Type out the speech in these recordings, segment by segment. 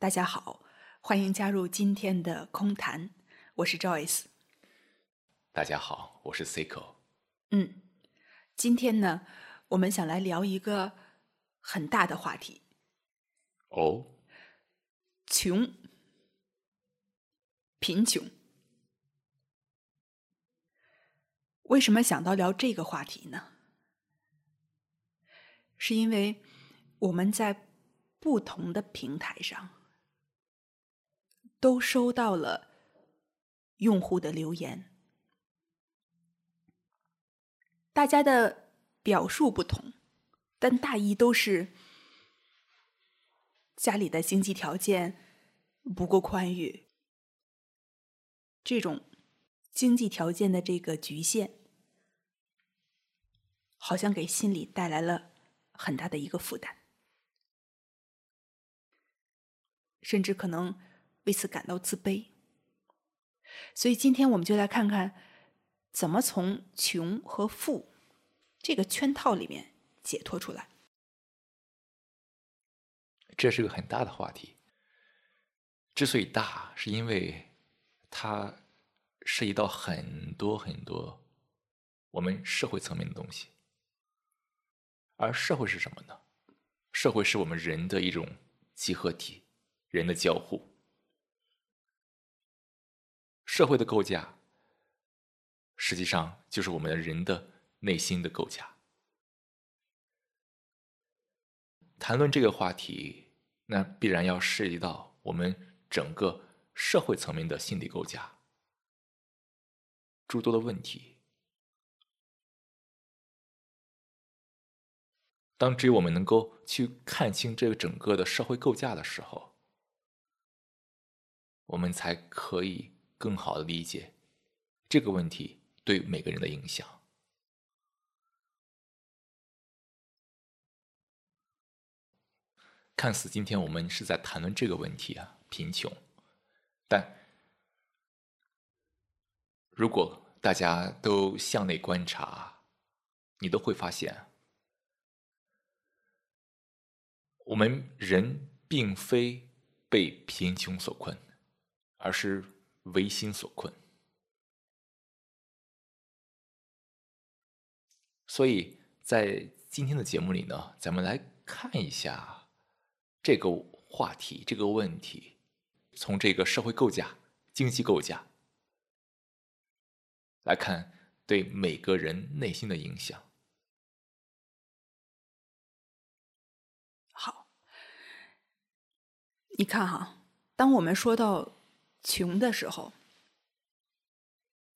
大家好，欢迎加入今天的空谈，我是 Joyce。大家好，我是 Cico。嗯，今天呢，我们想来聊一个很大的话题哦，——穷、贫穷。为什么想到聊这个话题呢？是因为我们在不同的平台上都收到了用户的留言，大家的表述不同，但大意都是家里的经济条件不够宽裕，这种经济条件的这个局限，好像给心里带来了很大的一个负担。甚至可能为此感到自卑。所以今天我们就来看看，怎么从穷和富这个圈套里面解脱出来。这是个很大的话题。之所以大，是因为它涉及到很多很多我们社会层面的东西。而社会是什么呢？社会是我们人的一种集合体。人的交互，社会的构架，实际上就是我们的人的内心的构架。谈论这个话题，那必然要涉及到我们整个社会层面的心理构架，诸多的问题。当只有我们能够去看清这个整个的社会构架的时候，我们才可以更好的理解这个问题对每个人的影响。看似今天我们是在谈论这个问题啊，贫穷，但如果大家都向内观察，你都会发现，我们人并非被贫穷所困。而是为心所困，所以在今天的节目里呢，咱们来看一下这个话题、这个问题，从这个社会构架、经济构架来看对每个人内心的影响。好，你看哈，当我们说到。穷的时候，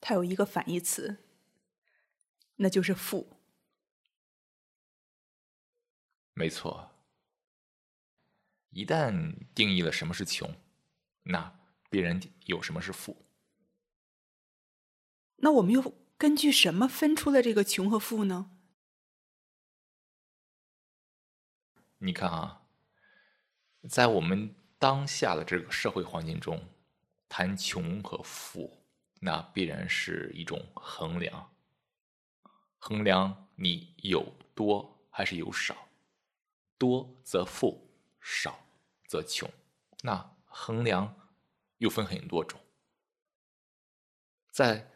它有一个反义词，那就是富。没错，一旦定义了什么是穷，那必然有什么是富。那我们又根据什么分出了这个穷和富呢？你看啊，在我们当下的这个社会环境中。谈穷和富，那必然是一种衡量，衡量你有多还是有少，多则富，少则穷。那衡量又分很多种，在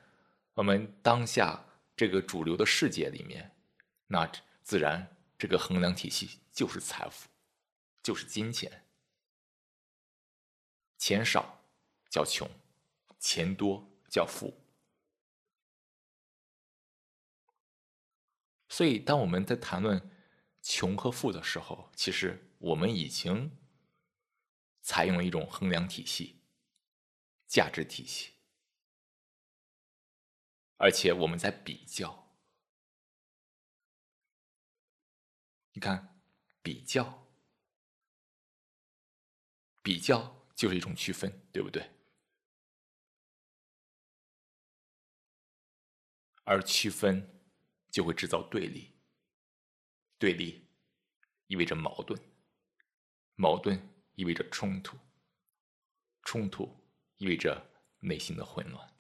我们当下这个主流的世界里面，那自然这个衡量体系就是财富，就是金钱，钱少。叫穷，钱多叫富。所以，当我们在谈论穷和富的时候，其实我们已经采用了一种衡量体系、价值体系，而且我们在比较。你看，比较，比较就是一种区分，对不对？而区分就会制造对立，对立意味着矛盾，矛盾意味着冲突，冲突意味着内心的混乱。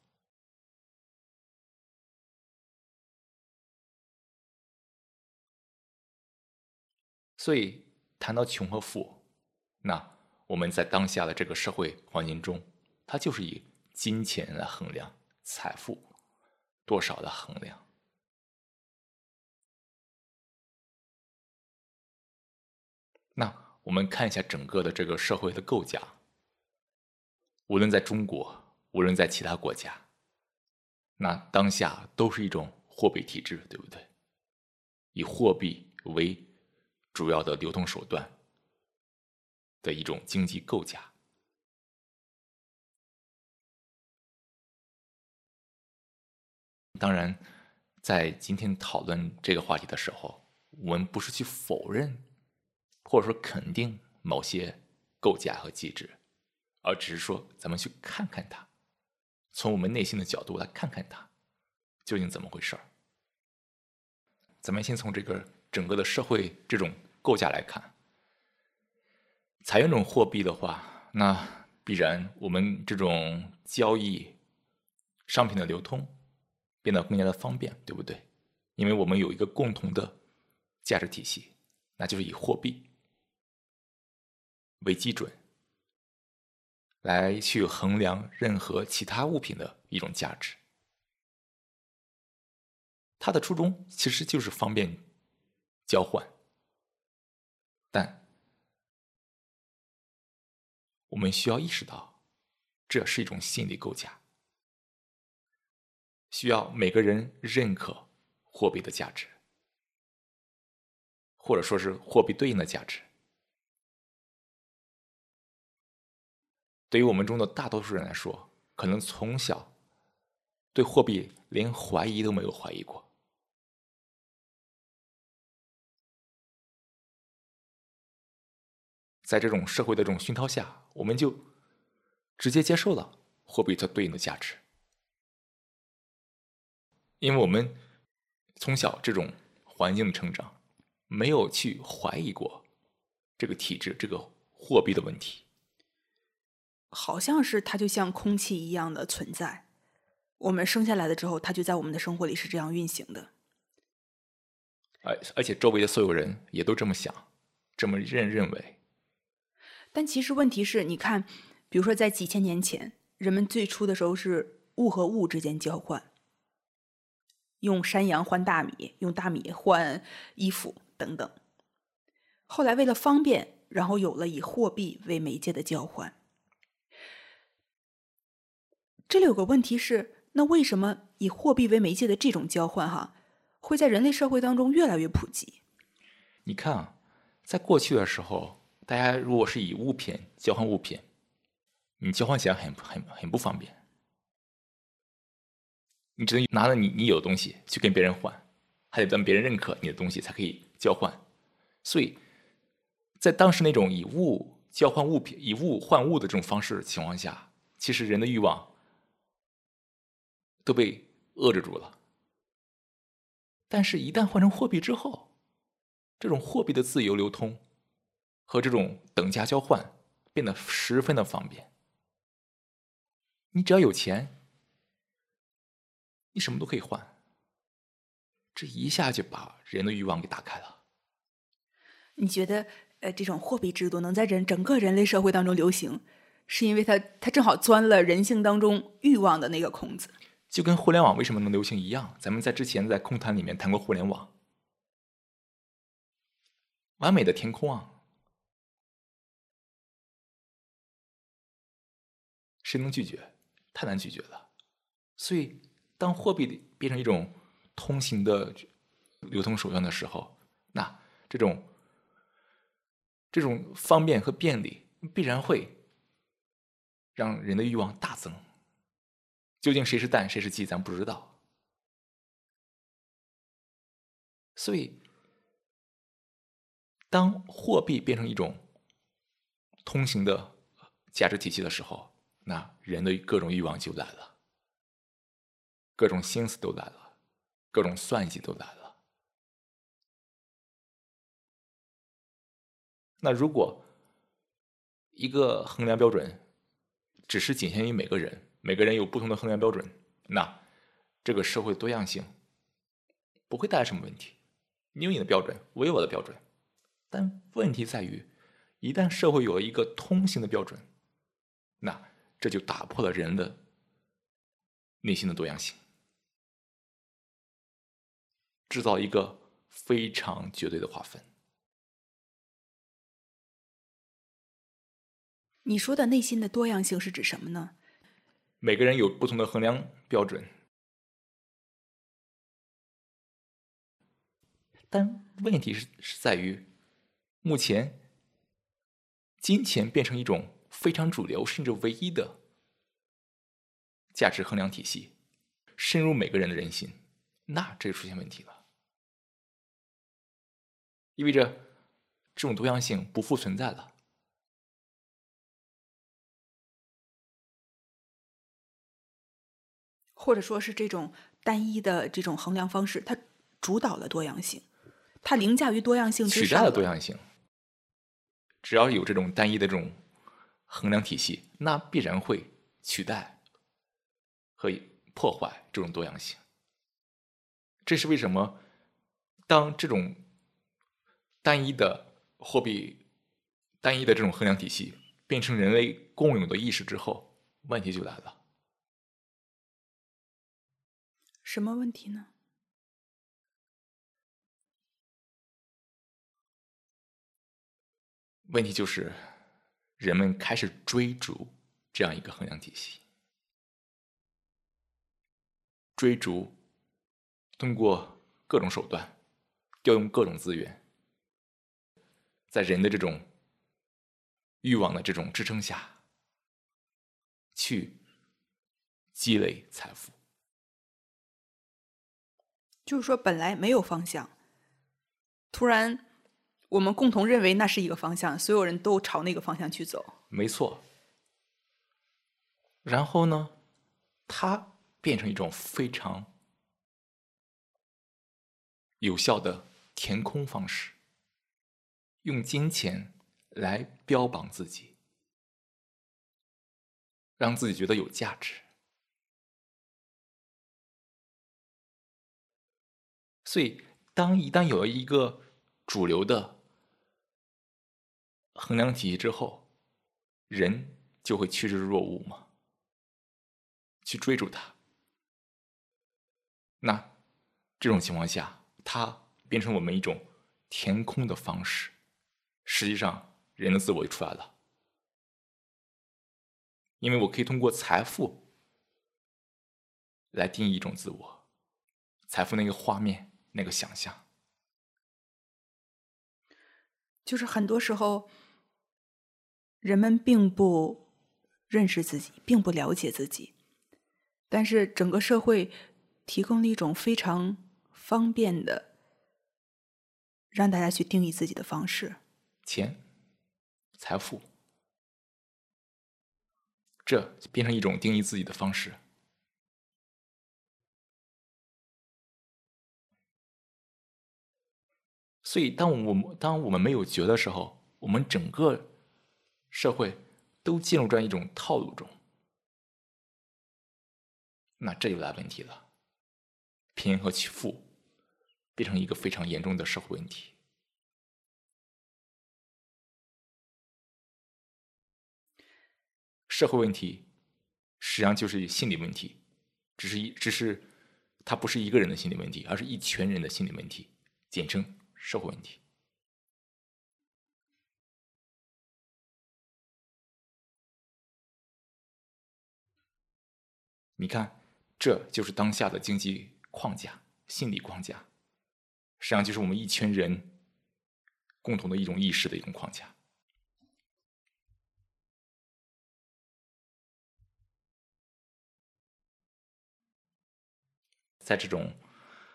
所以谈到穷和富，那我们在当下的这个社会环境中，它就是以金钱来衡量财富多少的衡量。那我们看一下整个的这个社会的构架，无论在中国，无论在其他国家，那当下都是一种货币体制，对不对？以货币为主要的流通手段的一种经济构架。当然，在今天讨论这个话题的时候，我们不是去否认。或者说肯定某些构架和机制，而只是说咱们去看看它，从我们内心的角度来看看它究竟怎么回事儿。咱们先从这个整个的社会这种构架来看，采用这种货币的话，那必然我们这种交易商品的流通变得更加的方便，对不对？因为我们有一个共同的价值体系，那就是以货币。为基准，来去衡量任何其他物品的一种价值。它的初衷其实就是方便交换，但我们需要意识到，这是一种心理构架，需要每个人认可货币的价值，或者说是货币对应的价值。对于我们中的大多数人来说，可能从小对货币连怀疑都没有怀疑过，在这种社会的这种熏陶下，我们就直接接受了货币它对应的价值，因为我们从小这种环境成长，没有去怀疑过这个体制、这个货币的问题。好像是它就像空气一样的存在，我们生下来了之后，它就在我们的生活里是这样运行的。而而且周围的所有人也都这么想，这么认认为。但其实问题是，你看，比如说在几千年前，人们最初的时候是物和物之间交换，用山羊换大米，用大米换衣服等等。后来为了方便，然后有了以货币为媒介的交换。这里有个问题是，那为什么以货币为媒介的这种交换，哈，会在人类社会当中越来越普及？你看啊，在过去的时候，大家如果是以物品交换物品，你交换起来很很很不方便，你只能拿着你你有的东西去跟别人换，还得让别人认可你的东西才可以交换。所以在当时那种以物交换物品、以物换物的这种方式情况下，其实人的欲望。都被遏制住了，但是，一旦换成货币之后，这种货币的自由流通和这种等价交换变得十分的方便。你只要有钱，你什么都可以换，这一下就把人的欲望给打开了。你觉得，呃，这种货币制度能在人整个人类社会当中流行，是因为它它正好钻了人性当中欲望的那个空子？就跟互联网为什么能流行一样，咱们在之前在空谈里面谈过互联网，完美的天空啊，谁能拒绝？太难拒绝了。所以，当货币变成一种通行的流通手段的时候，那这种这种方便和便利，必然会让人的欲望大增。究竟谁是蛋，谁是鸡，咱不知道。所以，当货币变成一种通行的价值体系的时候，那人的各种欲望就来了，各种心思都来了，各种算计都来了。那如果一个衡量标准只是仅限于每个人，每个人有不同的衡量标准，那这个社会多样性不会带来什么问题。你有你的标准，我有我的标准，但问题在于一旦社会有了一个通行的标准，那这就打破了人的内心的多样性，制造一个非常绝对的划分。你说的内心的多样性是指什么呢？每个人有不同的衡量标准，但问题是是在于，目前金钱变成一种非常主流甚至唯一的价值衡量体系，深入每个人的人心，那这就出现问题了，意味着这种多样性不复存在了。或者说是这种单一的这种衡量方式，它主导了多样性，它凌驾于多样性之上取。代了多样性。只要有这种单一的这种衡量体系，那必然会取代和破坏这种多样性。这是为什么？当这种单一的货币、单一的这种衡量体系变成人类共有的意识之后，问题就来了。什么问题呢？问题就是，人们开始追逐这样一个衡量体系，追逐，通过各种手段，调用各种资源，在人的这种欲望的这种支撑下，去积累财富。就是说，本来没有方向，突然我们共同认为那是一个方向，所有人都朝那个方向去走。没错。然后呢，它变成一种非常有效的填空方式，用金钱来标榜自己，让自己觉得有价值。所以，当一旦有了一个主流的衡量体系之后，人就会趋之若鹜嘛，去追逐它。那这种情况下，它变成我们一种填空的方式，实际上人的自我就出来了，因为我可以通过财富来定义一种自我，财富那个画面。那个想象，就是很多时候，人们并不认识自己，并不了解自己，但是整个社会提供了一种非常方便的让大家去定义自己的方式。钱、财富，这变成一种定义自己的方式。所以，当我们当我们没有觉的时候，我们整个社会都进入这样一种套路中，那这就来问题了，贫和富变成一个非常严重的社会问题。社会问题实际上就是心理问题，只是一只是它不是一个人的心理问题，而是一群人的心理问题，简称。社会问题，你看，这就是当下的经济框架、心理框架，实际上就是我们一群人共同的一种意识的一种框架。在这种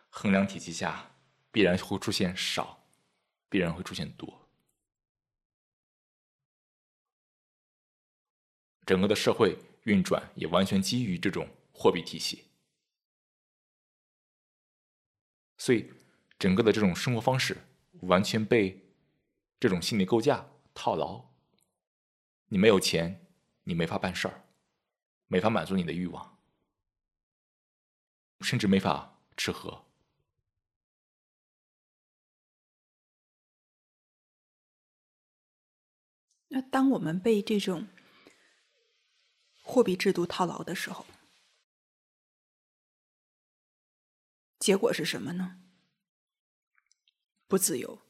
衡量体系下。必然会出现少，必然会出现多。整个的社会运转也完全基于这种货币体系，所以整个的这种生活方式完全被这种心理构架套牢。你没有钱，你没法办事儿，没法满足你的欲望，甚至没法吃喝。那当我们被这种货币制度套牢的时候，结果是什么呢？不自由。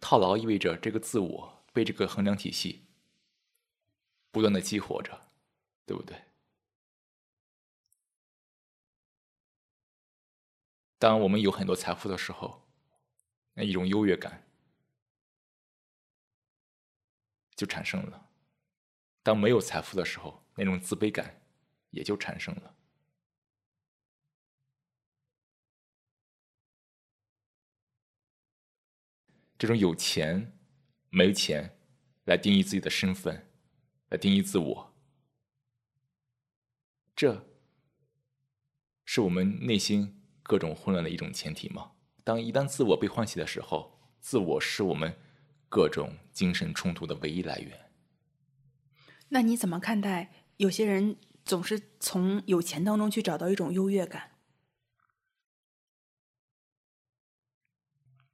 套牢意味着这个自我被这个衡量体系不断的激活着，对不对？当我们有很多财富的时候，那一种优越感。就产生了。当没有财富的时候，那种自卑感也就产生了。这种有钱、没钱来定义自己的身份，来定义自我，这是我们内心各种混乱的一种前提吗？当一旦自我被唤起的时候，自我是我们。各种精神冲突的唯一来源。那你怎么看待有些人总是从有钱当中去找到一种优越感？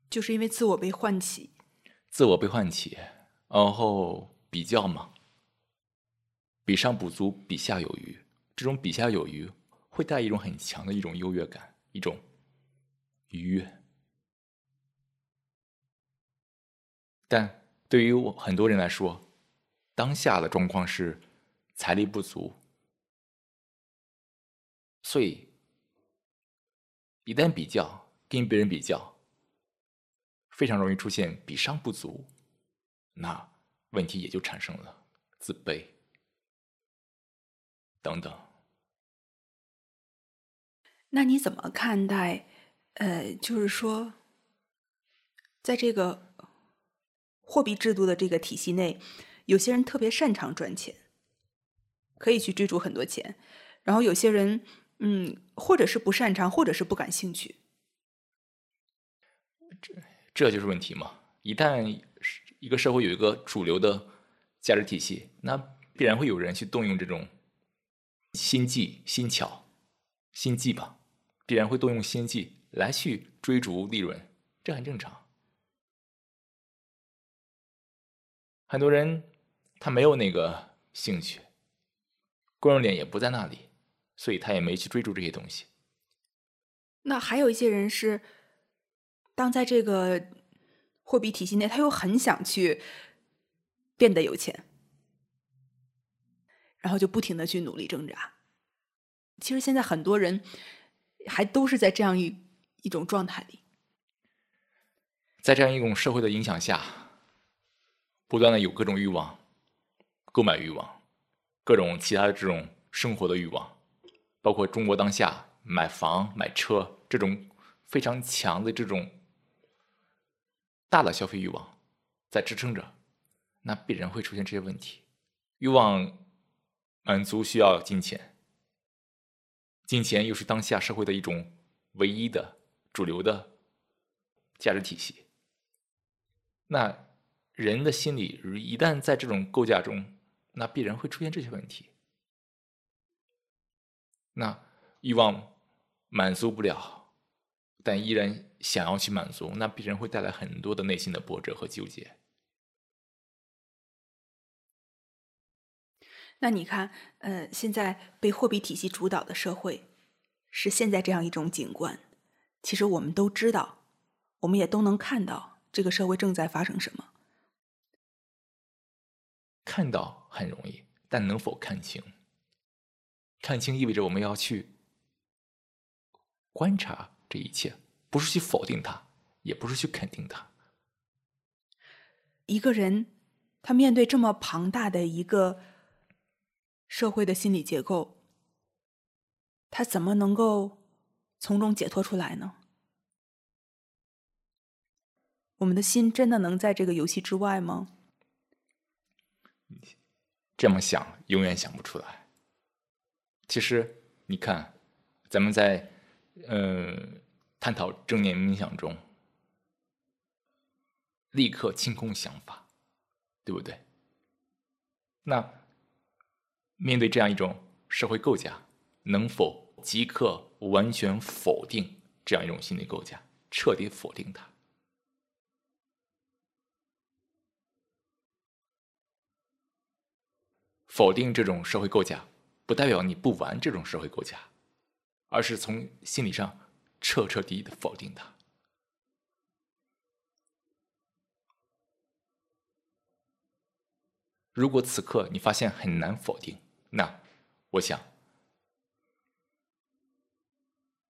就是因为自我被唤起，自我被唤起，然后比较嘛，比上不足，比下有余。这种比下有余会带一种很强的一种优越感，一种愉悦。但对于我很多人来说，当下的状况是财力不足，所以一旦比较跟别人比较，非常容易出现比上不足，那问题也就产生了自卑等等。那你怎么看待？呃，就是说，在这个。货币制度的这个体系内，有些人特别擅长赚钱，可以去追逐很多钱；然后有些人，嗯，或者是不擅长，或者是不感兴趣。这这就是问题嘛？一旦一个社会有一个主流的价值体系，那必然会有人去动用这种心计、心巧、心计吧，必然会动用心计来去追逐利润，这很正常。很多人他没有那个兴趣，关注点也不在那里，所以他也没去追逐这些东西。那还有一些人是，当在这个货币体系内，他又很想去变得有钱，然后就不停的去努力挣扎。其实现在很多人还都是在这样一一种状态里，在这样一种社会的影响下。不断的有各种欲望，购买欲望，各种其他的这种生活的欲望，包括中国当下买房买车这种非常强的这种大的消费欲望在支撑着，那必然会出现这些问题。欲望满足需要金钱，金钱又是当下社会的一种唯一的主流的价值体系，那。人的心理一旦在这种构架中，那必然会出现这些问题。那欲望满足不了，但依然想要去满足，那必然会带来很多的内心的波折和纠结。那你看，呃，现在被货币体系主导的社会，是现在这样一种景观。其实我们都知道，我们也都能看到这个社会正在发生什么。看到很容易，但能否看清？看清意味着我们要去观察这一切，不是去否定它，也不是去肯定它。一个人，他面对这么庞大的一个社会的心理结构，他怎么能够从中解脱出来呢？我们的心真的能在这个游戏之外吗？这么想，永远想不出来。其实，你看，咱们在嗯探讨正念冥想中，立刻清空想法，对不对？那面对这样一种社会构架能否即刻完全否定这样一种心理构架彻底否定它？否定这种社会构架不代表你不玩这种社会构架而是从心理上彻彻底底的否定它。如果此刻你发现很难否定那我想，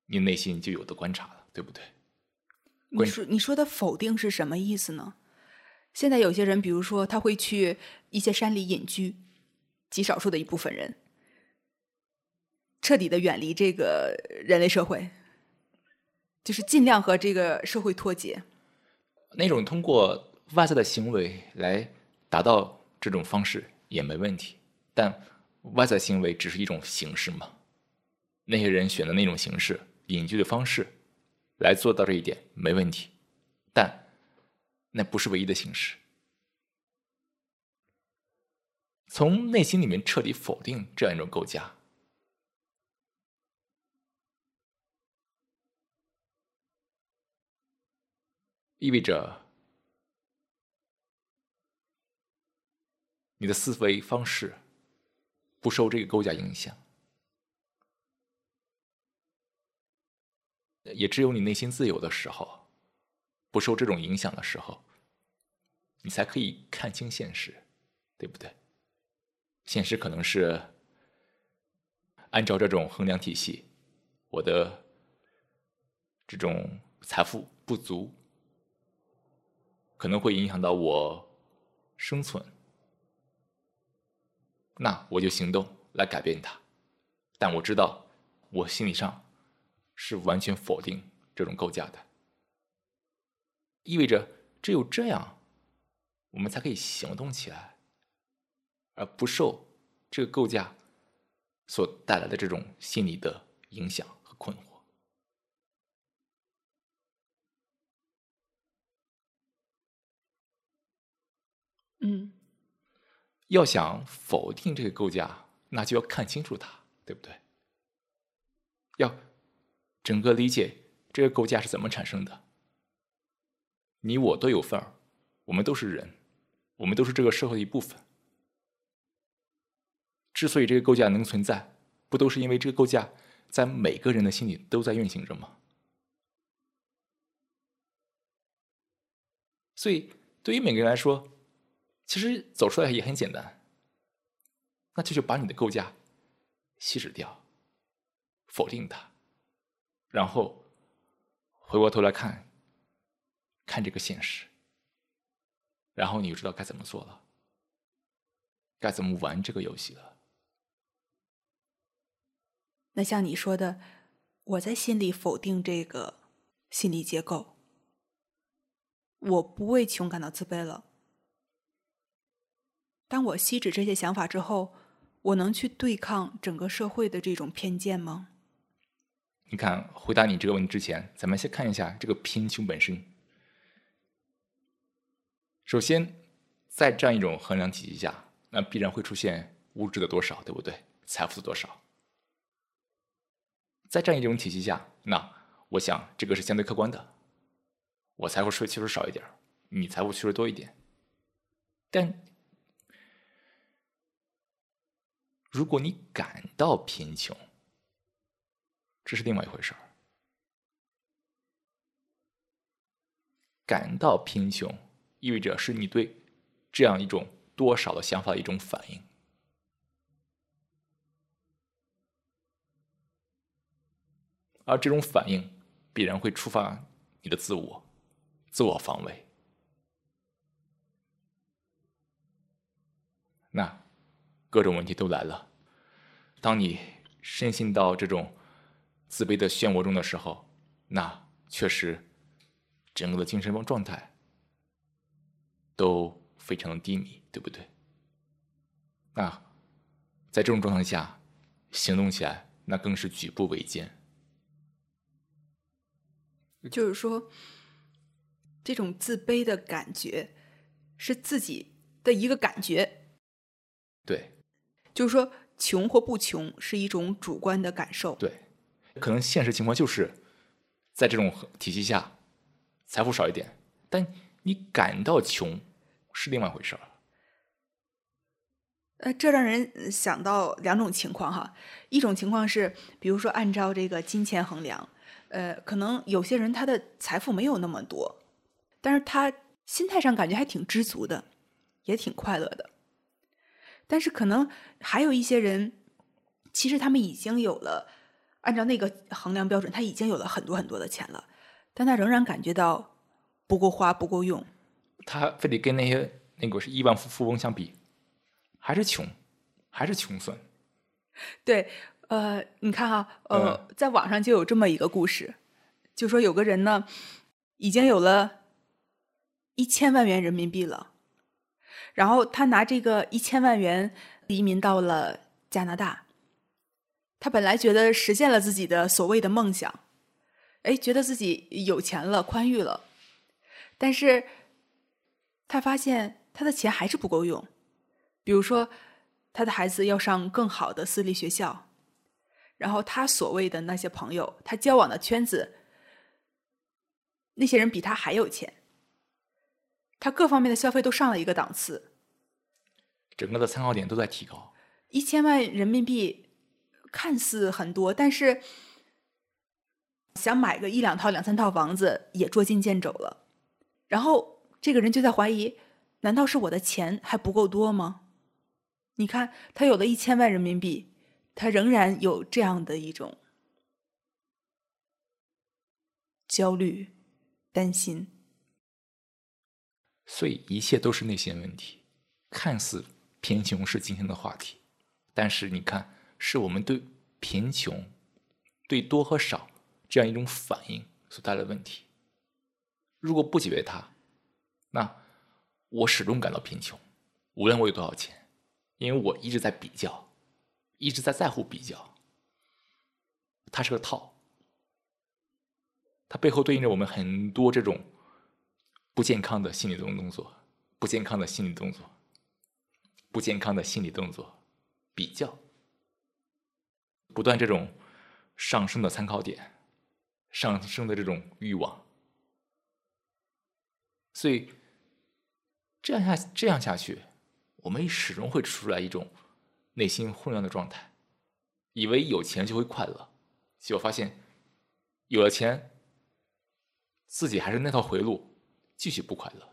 你内心就有的观察了，对不对？你说你说的否定是什么意思呢？现在有些人，比如说他会去一些山里隐居，极少数的一部分人，彻底的远离这个人类社会，就是尽量和这个社会脱节。那种通过外在的行为来达到。这种方式也没问题，但外在行为只是一种形式嘛。那些人选的那种形式，隐居的方式，来做到这一点没问题，但那不是唯一的形式。从内心里面彻底否定这样一种构架，意味着。你的思维方式不受这个构架影响，也只有你内心自由的时候，不受这种影响的时候，你才可以看清现实，对不对？现实可能是按照这种衡量体系，我的这种财富不足，可能会影响到我生存。那我就行动来改变它，但我知道，我心理上是完全否定这种构架的，意味着只有这样，我们才可以行动起来，而不受这个构架所带来的这种心理的影响和困惑。嗯。要想否定这个构架，那就要看清楚它，对不对？要整个理解这个构架是怎么产生的。你我都有份儿，我们都是人，我们都是这个社会的一部分。之所以这个构架能存在，不都是因为这个构架在每个人的心里都在运行着吗？所以，对于每个人来说。其实走出来也很简单，那就是把你的构架稀释掉，否定它，然后回过头来看，看这个现实，然后你就知道该怎么做了，该怎么玩这个游戏了。那像你说的，我在心里否定这个心理结构，我不为穷感到自卑了。当我吸止这些想法之后，我能去对抗整个社会的这种偏见吗？你看，回答你这个问题之前，咱们先看一下这个贫穷本身。首先，在这样一种衡量体系下，那必然会出现物质的多少，对不对？财富的多少？在这样一种体系下，那我想这个是相对客观的。我财富确实少一点，你财富确实多一点，但。如果你感到贫穷，这是另外一回事儿。感到贫穷，意味着是你对这样一种多少的想法的一种反应，而这种反应必然会触发你的自我、自我防卫。那。各种问题都来了。当你深陷到这种自卑的漩涡中的时候，那确实整个的精神状态都非常的低迷，对不对？那在这种状态下行动起来，那更是举步维艰。就是说，这种自卑的感觉是自己的一个感觉，对。就是说，穷或不穷是一种主观的感受。对，可能现实情况就是在这种体系下，财富少一点，但你感到穷是另外一回事儿。呃，这让人呃想到两种情况哈。一种情况是，比如说按照这个金钱衡量，呃，可能有些人他的财富没有那么多，但是他心态上感觉还挺知足的，也挺快乐的。但是可能还有一些人，其实他们已经有了，按照那个衡量标准，他已经有了很多很多的钱了，但他仍然感觉到不够花、不够用。他非得跟那些那个是亿万富富翁相比，还是穷，还是穷酸。对，呃，你看哈，呃，在网上就有这么一个故事，就说有个人呢，已经有了一千万元人民币了，然后他拿这个一千万元移民到了加拿大。他本来觉得实现了自己的所谓的梦想，哎，觉得自己有钱了，宽裕了，但是他发现他的钱还是不够用，比如说。他的孩子要上更好的私立学校，然后他所谓的那些朋友，他交往的圈子，那些人比他还有钱，他各方面的消费都上了一个档次，整个的参考点都在提高。一千万人民币看似很多，但是想买个一两套、两三套房子也捉襟见肘了。然后这个人就在怀疑：难道是我的钱还不够多吗？你看，他有了一千万人民币，他仍然有这样的一种焦虑、担心。所以，一切都是内心问题。看似贫穷是今天的话题，但是你看，是我们对贫穷、对多和少这样一种反应所带来的问题。如果不解决它，那我始终感到贫穷，无论我有多少钱。因为我一直在比较，一直在在乎比较，它是个套，它背后对应着我们很多这种不健康的心理动动作，不健康的心理动作，不健康的心理动作，比较，不断这种上升的参考点，上升的这种欲望，所以这样下这样下去。我们始终会出来一种内心混乱的状态，以为有钱就会快乐，结果发现有了钱，自己还是那套回路，继续不快乐。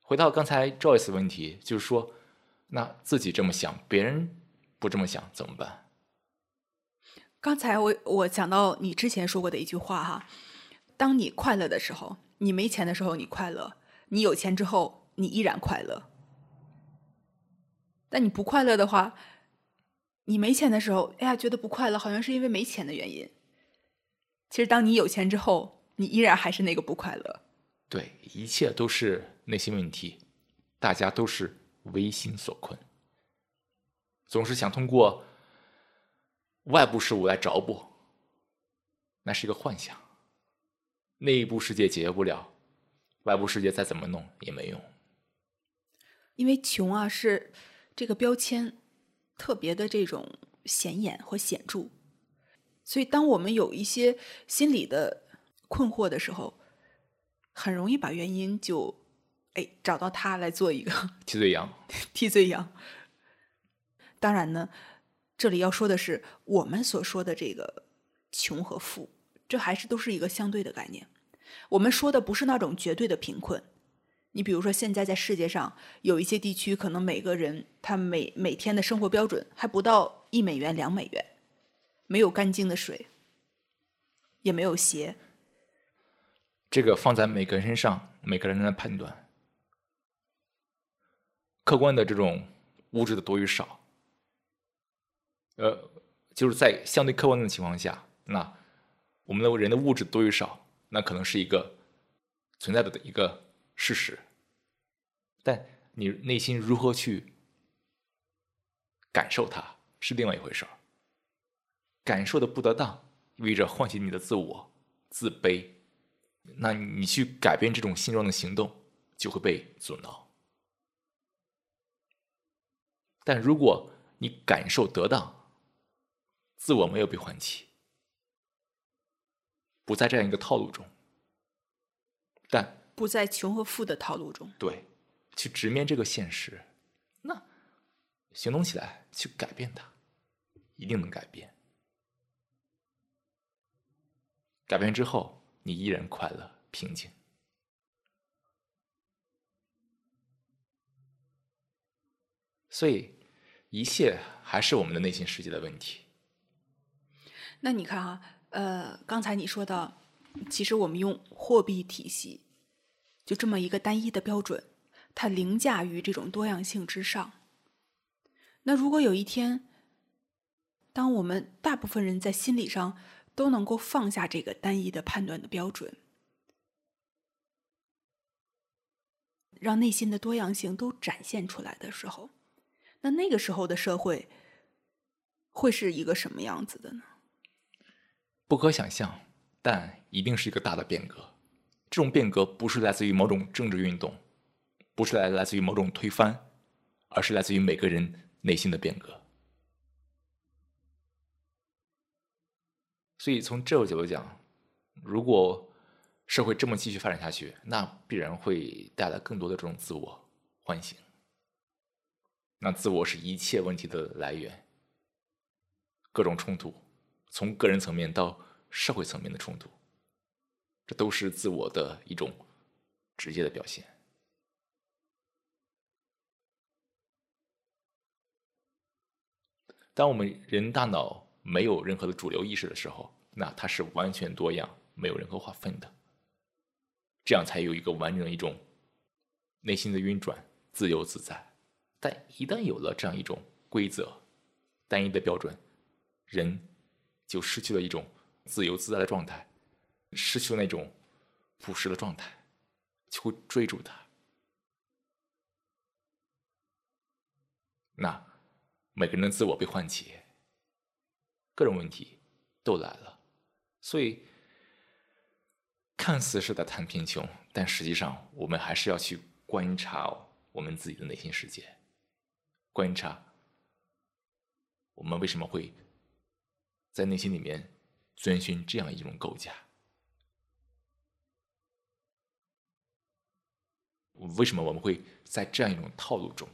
回到刚才 Joyce 问题，就是说，那自己这么想，别人不这么想怎么办？刚才我我讲到你之前说过的一句话哈，当你快乐的时候。你没钱的时候你快乐，你有钱之后你依然快乐。但你不快乐的话，你没钱的时候，哎呀，觉得不快乐，好像是因为没钱的原因。其实，当你有钱之后，你依然还是那个不快乐。对，一切都是内心问题，大家都是为心所困，总是想通过外部事物来找补，那是一个幻想。内部世界解决不了，外部世界再怎么弄也没用。因为穷啊，是这个标签特别的这种显眼或显著，所以当我们有一些心理的困惑的时候，很容易把原因就哎找到他来做一个 替罪羊。替罪羊。当然呢，这里要说的是，我们所说的这个穷和富。这还是都是一个相对的概念，我们说的不是那种绝对的贫困。你比如说，现在在世界上有一些地区，可能每个人他每每天的生活标准还不到一美元、两美元，没有干净的水，也没有鞋。这个放在每个人身上，每个人的判断，客观的这种物质的多与少，呃，就是在相对客观的情况下，那。我们的人的物质多与少，那可能是一个存在的一个事实，但你内心如何去感受它，是另外一回事儿。感受的不得当，意味着唤醒你的自我自卑，那你去改变这种现状的行动就会被阻挠。但如果你感受得当，自我没有被唤起。不在这样一个套路中，但不在穷和富的套路中。对，去直面这个现实，那行动起来去改变它，一定能改变。改变之后，你依然快乐平静。所以，一切还是我们的内心世界的问题。那你看啊，呃，刚才你说到，其实我们用货币体系，就这么一个单一的标准，它凌驾于这种多样性之上。那如果有一天，当我们大部分人在心理上都能够放下这个单一的判断的标准，让内心的多样性都展现出来的时候，那那个时候的社会会是一个什么样子的呢？不可想象，但一定是一个大的变革。这种变革不是来自于某种政治运动，不是来来自于某种推翻，而是来自于每个人内心的变革。所以从这个角度讲，如果社会这么继续发展下去，那必然会带来更多的这种自我唤醒。那自我是一切问题的来源，各种冲突，从个人层面到社会层面的冲突，这都是自我的一种直接的表现。当我们人大脑没有任何的主流意识的时候，那它是完全多样，没有任何划分的，这样才有一个完整的一种内心的运转，自由自在。但一旦有了这样一种规则、单一的标准，人就失去了一种自由自在的状态，失去了那种朴实的状态，就会追逐它。那每个人的自我被唤起，各种问题都来了。所以，看似是在谈贫穷，但实际上我们还是要去观察我们自己的内心世界。观察，我们为什么会在内心里面遵循这样一种构架？为什么我们会在这样一种套路中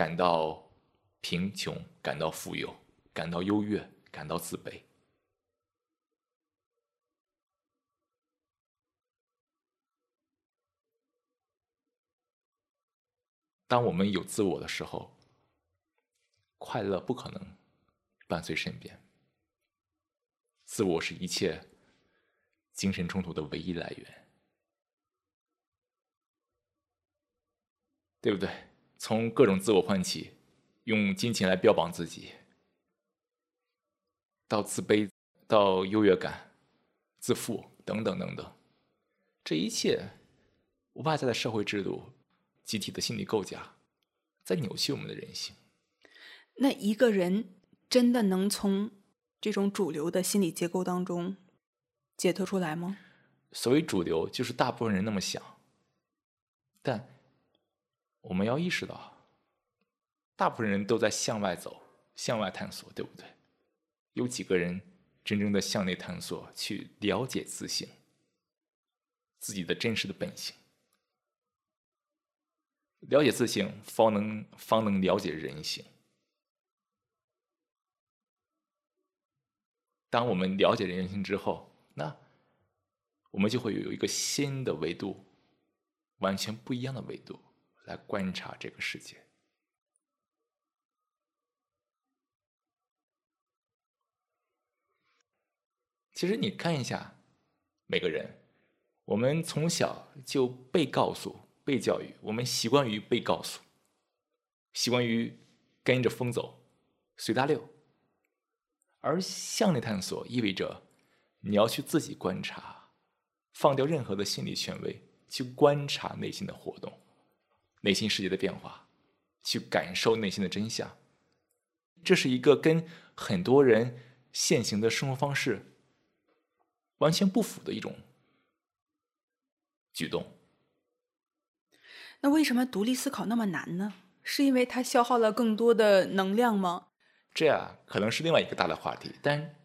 感到贫穷、感到富有、感到优越、感到自卑？当我们有自我的时候，快乐不可能伴随身边。自我是一切精神冲突的唯一来源，对不对？从各种自我唤起，用金钱来标榜自己，到自卑，到优越感、自负等等等等，这一切外在的社会制度。集体的心理构架，在扭曲我们的人性。那一个人真的能从这种主流的心理结构当中解脱出来吗？所谓主流，就是大部分人那么想。但我们要意识到，大部分人都在向外走，向外探索，对不对？有几个人真正的向内探索，去了解自性，自己的真实的本性。了解自性，方能方能了解人性。当我们了解人性之后，那我们就会有一个新的维度，完全不一样的维度来观察这个世界。其实你看一下，每个人，我们从小就被告诉。被教育，我们习惯于被告诉，习惯于跟着风走，随大流。而向内探索意味着你要去自己观察，放掉任何的心理权威，去观察内心的活动，内心世界的变化，去感受内心的真相。这是一个跟很多人现行的生活方式完全不符的一种举动。那为什么独立思考那么难呢？是因为它消耗了更多的能量吗？这呀，可能是另外一个大的话题。但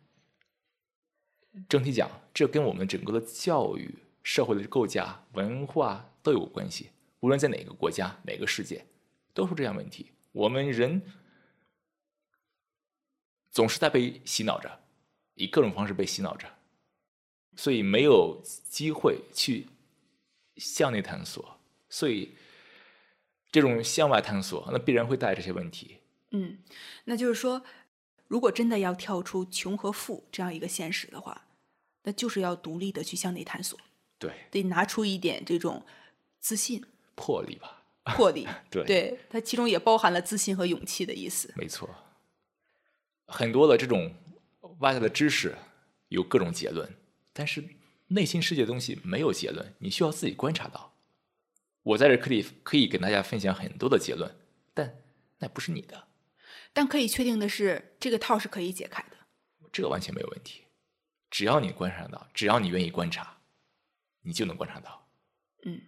整体讲，这跟我们整个的教育、社会的构架、文化都有关系。无论在哪个国家、哪个世界，都是这样问题。我们人总是在被洗脑着，以各种方式被洗脑着，所以没有机会去向内探索。所以，这种向外探索，那必然会带来这些问题。嗯，那就是说，如果真的要跳出穷和富这样一个现实的话，那就是要独立的去向内探索，对，得拿出一点这种自信、魄力吧。魄力。对，对，它其中也包含了自信和勇气的意思。没错。很多的这种外在的知识有各种结论，但是内心世界的东西没有结论，你需要自己观察到。我在这可以可以跟大家分享很多的结论，但那不是你的。但可以确定的是，这个套是可以解开的。这个完全没有问题，只要你观察到，只要你愿意观察，你就能观察到。嗯，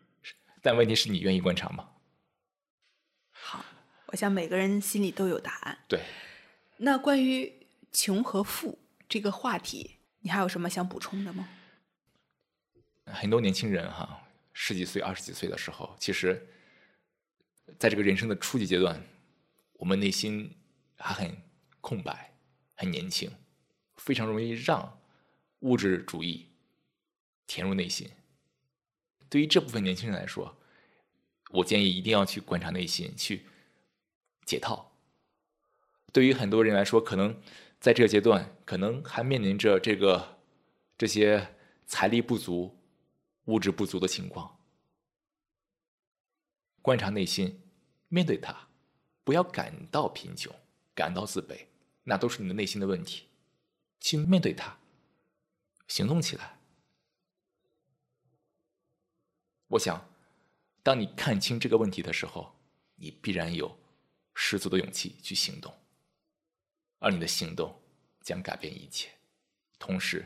但问题是你愿意观察吗？好，我想每个人心里都有答案。对，那关于穷和富这个话题，你还有什么想补充的吗？很多年轻人哈，十几岁、二十几岁的时候，其实在这个人生的初级阶段，我们内心还很空白，很年轻，非常容易让物质主义填入内心。对于这部分年轻人来说，我建议一定要去观察内心，去解套。对于很多人来说，可能在这个阶段，可能还面临着这个这些财力不足、物质不足的情况。观察内心，面对它，不要感到贫穷、感到自卑，那都是你的内心的问题。去面对它，行动起来。我想，当你看清这个问题的时候，你必然有十足的勇气去行动，而你的行动将改变一切。同时，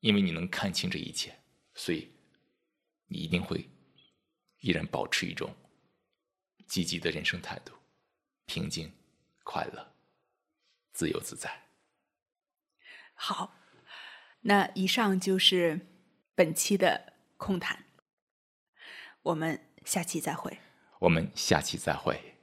因为你能看清这一切，所以你一定会依然保持一种积极的人生态度，平静、快乐、自由自在。好，那以上就是本期的空谈，我们下期再会。我们下期再会。